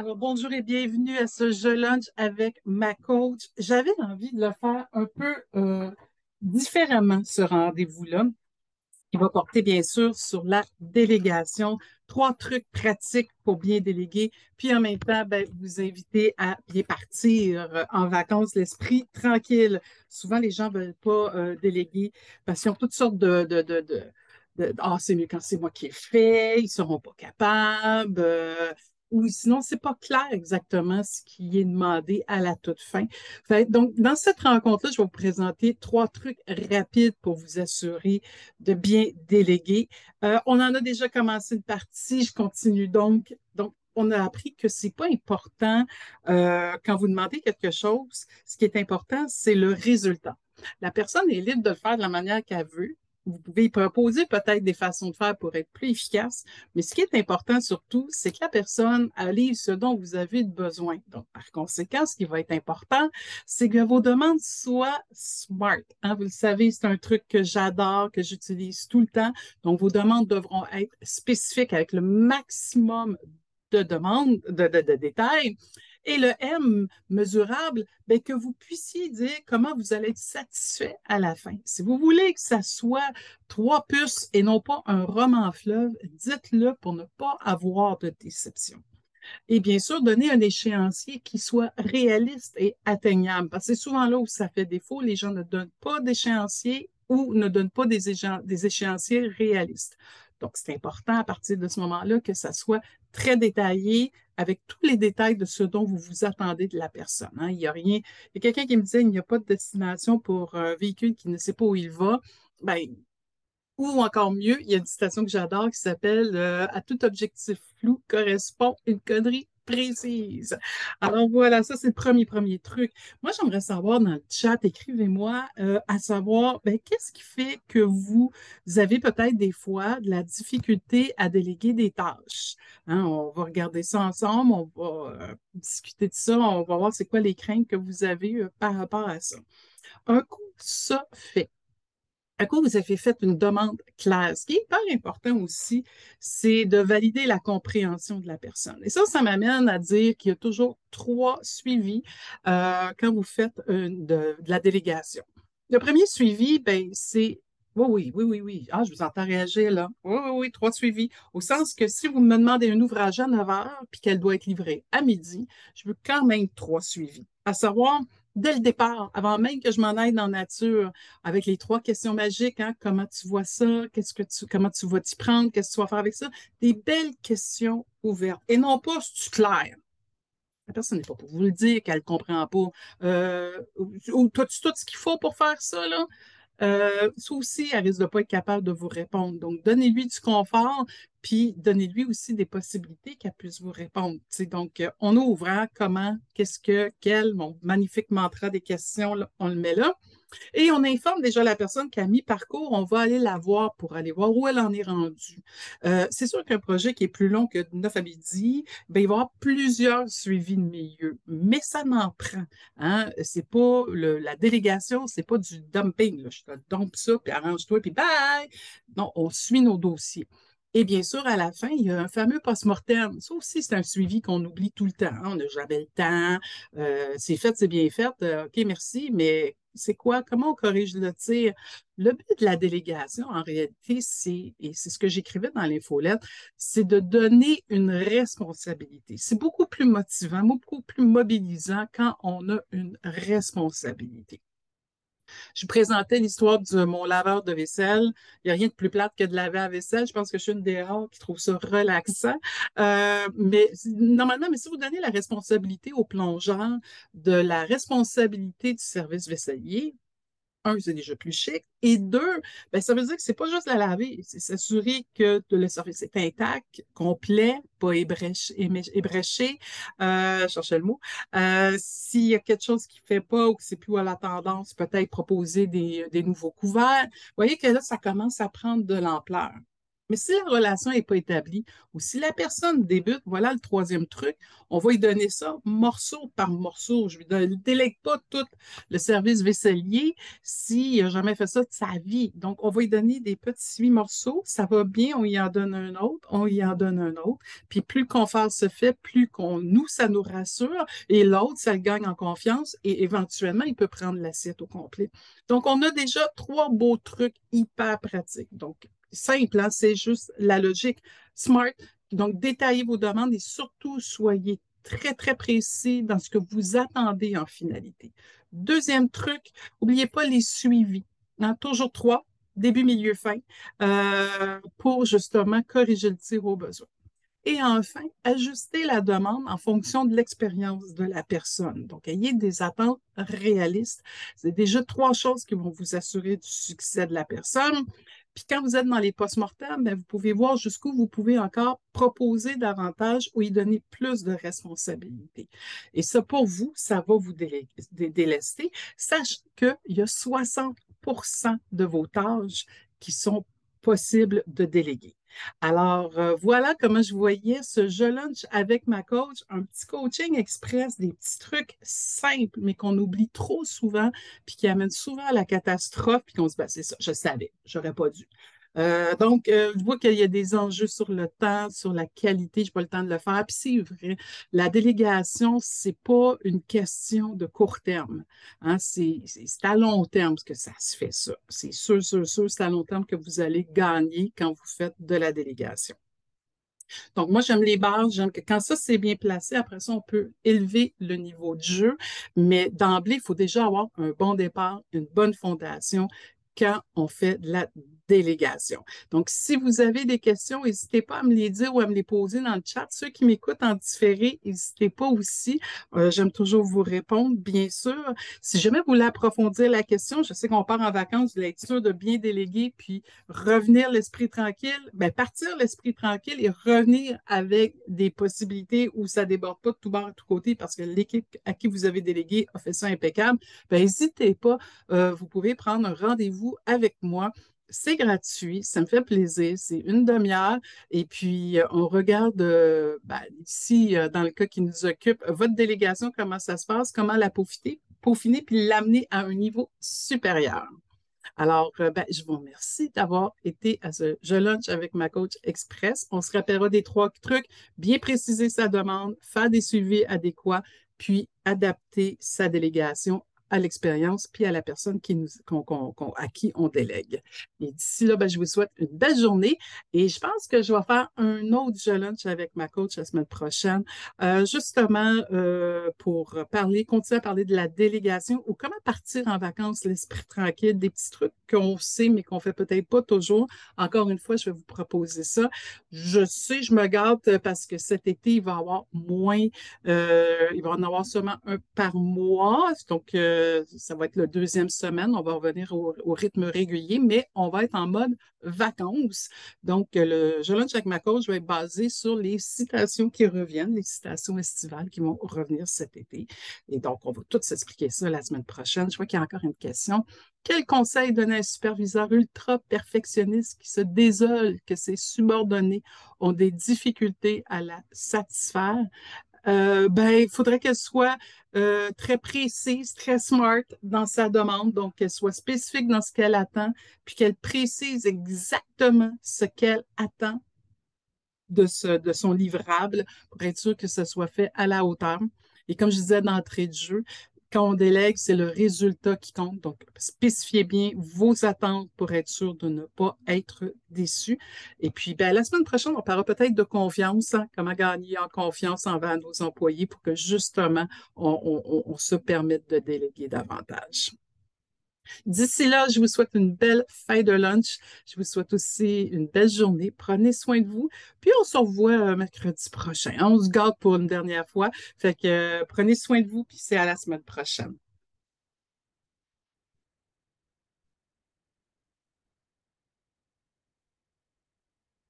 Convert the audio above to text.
Alors, bonjour et bienvenue à ce jeu lunch avec ma coach. J'avais envie de le faire un peu euh, différemment, ce rendez-vous-là, qui va porter bien sûr sur la délégation. Trois trucs pratiques pour bien déléguer, puis en même temps, ben, vous inviter à bien partir euh, en vacances, l'esprit tranquille. Souvent, les gens ne veulent pas euh, déléguer parce qu'ils ont toutes sortes de, de ah, c'est mieux quand c'est moi qui ai fait, ils ne seront pas capables, ou sinon, c'est pas clair exactement ce qui est demandé à la toute fin. donc, dans cette rencontre-là, je vais vous présenter trois trucs rapides pour vous assurer de bien déléguer. Euh, on en a déjà commencé une partie, je continue donc. Donc, on a appris que c'est pas important euh, quand vous demandez quelque chose. Ce qui est important, c'est le résultat. La personne est libre de le faire de la manière qu'elle veut vous pouvez proposer peut-être des façons de faire pour être plus efficace, mais ce qui est important surtout, c'est que la personne allie ce dont vous avez besoin. Donc, par conséquent, ce qui va être important, c'est que vos demandes soient smart. Hein. Vous le savez, c'est un truc que j'adore, que j'utilise tout le temps. Donc, vos demandes devront être spécifiques avec le maximum de demandes, de, de détails. Et le M mesurable, bien, que vous puissiez dire comment vous allez être satisfait à la fin. Si vous voulez que ça soit trois puces et non pas un roman fleuve, dites-le pour ne pas avoir de déception. Et bien sûr, donner un échéancier qui soit réaliste et atteignable, parce que c'est souvent là où ça fait défaut, les gens ne donnent pas d'échéancier ou ne donnent pas des, échéanciers réalistes. Donc, c'est important à partir de ce moment-là que ça soit très détaillé avec tous les détails de ce dont vous vous attendez de la personne. Hein. Il n'y a rien. Il y a quelqu'un qui me disait qu'il n'y a pas de destination pour un véhicule qui ne sait pas où il va. Ben, ou encore mieux, il y a une citation que j'adore qui s'appelle euh, À tout objectif flou correspond une connerie précise. Alors voilà, ça c'est le premier, premier truc. Moi, j'aimerais savoir dans le chat, écrivez-moi, euh, à savoir, ben, qu'est-ce qui fait que vous, avez peut-être des fois de la difficulté à déléguer des tâches? Hein, on va regarder ça ensemble, on va euh, discuter de ça, on va voir c'est quoi les craintes que vous avez euh, par rapport à ça. Un coup, ça fait à quoi vous avez fait une demande claire? Ce qui est hyper important aussi, c'est de valider la compréhension de la personne. Et ça, ça m'amène à dire qu'il y a toujours trois suivis euh, quand vous faites de, la délégation. Le premier suivi, ben, c'est oui, oui, oui, oui, oui. Ah, je vous entends réagir là. Oui, oui, oui, trois suivis. Au sens que si vous me demandez un ouvrage à 9 heures puis qu'elle doit être livrée à midi, je veux quand même trois suivis. À savoir, dès le départ, avant même que je m'en aille dans la nature, avec les trois questions magiques, hein, comment tu vois ça, qu'est-ce que tu, comment tu vas t'y prendre, qu'est-ce que tu vas faire avec ça, des belles questions ouvertes. Et non pas c'est clair? La personne n'est pas pour vous le dire qu'elle ne comprend pas. Euh, ou as-tu tout ce qu'il faut pour faire ça, là? Euh, ça aussi, elle risque de pas être capable de vous répondre. Donc, donnez-lui du confort, puis donnez-lui aussi des possibilités qu'elle puisse vous répondre. donc, euh, on ouvre hein, comment, qu'est-ce que, quel, mon magnifique mantra des questions, on le met là. Et on informe déjà la personne qui a mis parcours, on va aller la voir pour aller voir où elle en est rendue. Euh, c'est sûr qu'un projet qui est plus long que 9 à midi, ben, il va y avoir plusieurs suivis de milieu, mais ça m'en prend. Hein? C'est pas la délégation, c'est pas du dumping. Je te dump ça, puis arrange-toi, puis bye! Non, on suit nos dossiers. Et bien sûr, à la fin, il y a un fameux post-mortem. Ça aussi, c'est un suivi qu'on oublie tout le temps. On n'a jamais le temps. Euh, c'est fait, c'est bien fait. Euh, OK, merci, mais c'est quoi? Comment on corrige le tir? Le but de la délégation, en réalité, c'est, et c'est ce que j'écrivais dans l'infolette, c'est de donner une responsabilité. C'est beaucoup plus motivant, beaucoup plus mobilisant quand on a une responsabilité. Je présentais l'histoire de mon laveur de vaisselle. Il n'y a rien de plus plate que de laver la vaisselle. Je pense que je suis une des rares qui trouve ça relaxant. Euh, mais normalement, mais si vous donnez la responsabilité au plongeur de la responsabilité du service vaisselier, un, c'est déjà plus chic. Et deux, ben, ça veut dire que c'est pas juste la laver, c'est s'assurer que le service est intact, complet, pas ébréché, ébréché euh, cherchez le mot. Euh, s'il y a quelque chose qui fait pas ou que c'est plus à la tendance, peut-être proposer des, des nouveaux couverts. Voyez que là, ça commence à prendre de l'ampleur. Mais si la relation n'est pas établie ou si la personne débute, voilà le troisième truc, on va lui donner ça morceau par morceau. Je ne lui délègue pas tout le service vaisselier s'il n'a jamais fait ça de sa vie. Donc, on va lui donner des petits morceaux. Ça va bien, on y en donne un autre, on y en donne un autre. Puis plus le confort se fait, plus qu'on nous, ça nous rassure. Et l'autre, ça le gagne en confiance et éventuellement, il peut prendre l'assiette au complet. Donc, on a déjà trois beaux trucs hyper pratiques. Donc, simple, hein, c'est juste la logique. Smart, donc détaillez vos demandes et surtout soyez très, très précis dans ce que vous attendez en finalité. Deuxième truc, n'oubliez pas les suivis. Hein, toujours trois, début, milieu, fin, euh, pour justement corriger le tir au besoin. Et enfin, ajuster la demande en fonction de l'expérience de la personne. Donc, ayez des attentes réalistes. C'est déjà trois choses qui vont vous assurer du succès de la personne. Puis quand vous êtes dans les post-mortem, ben, vous pouvez voir jusqu'où vous pouvez encore proposer davantage ou y donner plus de responsabilités. Et ça, pour vous, ça va vous délester. Sachez qu'il y a 60% de vos tâches qui sont possibles de déléguer. Alors, euh, voilà comment je voyais ce jeu lunch avec ma coach, un petit coaching express, des petits trucs simples, mais qu'on oublie trop souvent, puis qui amènent souvent à la catastrophe, puis qu'on se dit, ben, c'est ça, je savais, j'aurais pas dû. Euh, donc, euh, je vois qu'il y a des enjeux sur le temps, sur la qualité, je n'ai pas le temps de le faire. Puis c'est vrai, la délégation, ce n'est pas une question de court terme. Hein. C'est à long terme que ça se fait, ça. C'est sûr, sûr, sûr, c'est à long terme que vous allez gagner quand vous faites de la délégation. Donc, moi, j'aime les bases, j'aime que quand ça, c'est bien placé, après ça, on peut élever le niveau de jeu, mais d'emblée, il faut déjà avoir un bon départ, une bonne fondation quand on fait de la délégation. Donc, si vous avez des questions, n'hésitez pas à me les dire ou à me les poser dans le chat. Ceux qui m'écoutent en différé, n'hésitez pas aussi. Euh, j'aime toujours vous répondre, bien sûr. Si jamais vous voulez approfondir la question, je sais qu'on part en vacances, vous êtes sûr de bien déléguer, puis revenir l'esprit tranquille, bien, partir l'esprit tranquille et revenir avec des possibilités où ça déborde pas de tout bord de tout côté parce que l'équipe à qui vous avez délégué a fait ça impeccable, bien, n'hésitez pas. Euh, vous pouvez prendre un rendez-vous avec moi c'est gratuit, ça me fait plaisir, c'est une demi-heure. Et puis, euh, on regarde euh, ben, ici, euh, dans le cas qui nous occupe, votre délégation, comment ça se passe, comment la peaufiner, peaufiner puis l'amener à un niveau supérieur. Alors, ben, je vous remercie d'avoir été à ce Je Lunch avec ma coach Express. On se rappellera des trois trucs, bien préciser sa demande, faire des suivis adéquats, puis adapter sa délégation à l'expérience puis à la personne qui nous, à qui on délègue. Et d'ici là, ben, je vous souhaite une belle journée et je pense que je vais faire un autre jeu lunch avec ma coach la semaine prochaine, euh, justement euh, pour parler, continuer à parler de la délégation ou comment partir en vacances l'esprit tranquille, des petits trucs qu'on sait mais qu'on fait peut-être pas toujours. Encore une fois, je vais vous proposer ça. Je sais, je me garde parce que cet été, il va y avoir moins, euh, il va en avoir seulement un par mois. Donc, ça va être la deuxième semaine. On va revenir au, rythme régulier, mais on va être en mode vacances. Donc, le Je lunch avec ma coach va être basé sur les citations qui reviennent, les citations estivales qui vont revenir cet été. Et donc, on va tout s'expliquer ça la semaine prochaine. Je vois qu'il y a encore une question. Quel conseil donner à un superviseur ultra perfectionniste qui se désole que ses subordonnés ont des difficultés à la satisfaire? Euh, ben, il faudrait qu'elle soit euh, très précise, très smart dans sa demande, donc qu'elle soit spécifique dans ce qu'elle attend, puis qu'elle précise exactement ce qu'elle attend de, de son livrable pour être sûr que ce soit fait à la hauteur. Et comme je disais d'entrée de jeu, quand on délègue, c'est le résultat qui compte. Donc, spécifiez bien vos attentes pour être sûr de ne pas être déçu. Et puis, ben, la semaine prochaine, on parlera peut-être de confiance, hein, comment gagner en confiance envers nos employés pour que justement, on se permette de déléguer davantage. D'ici là, je vous souhaite une belle fin de lunch. Je vous souhaite aussi une belle journée. Prenez soin de vous. Puis on se revoit euh, mercredi prochain. On se garde pour une dernière fois. Fait que euh, prenez soin de vous, puis c'est à la semaine prochaine.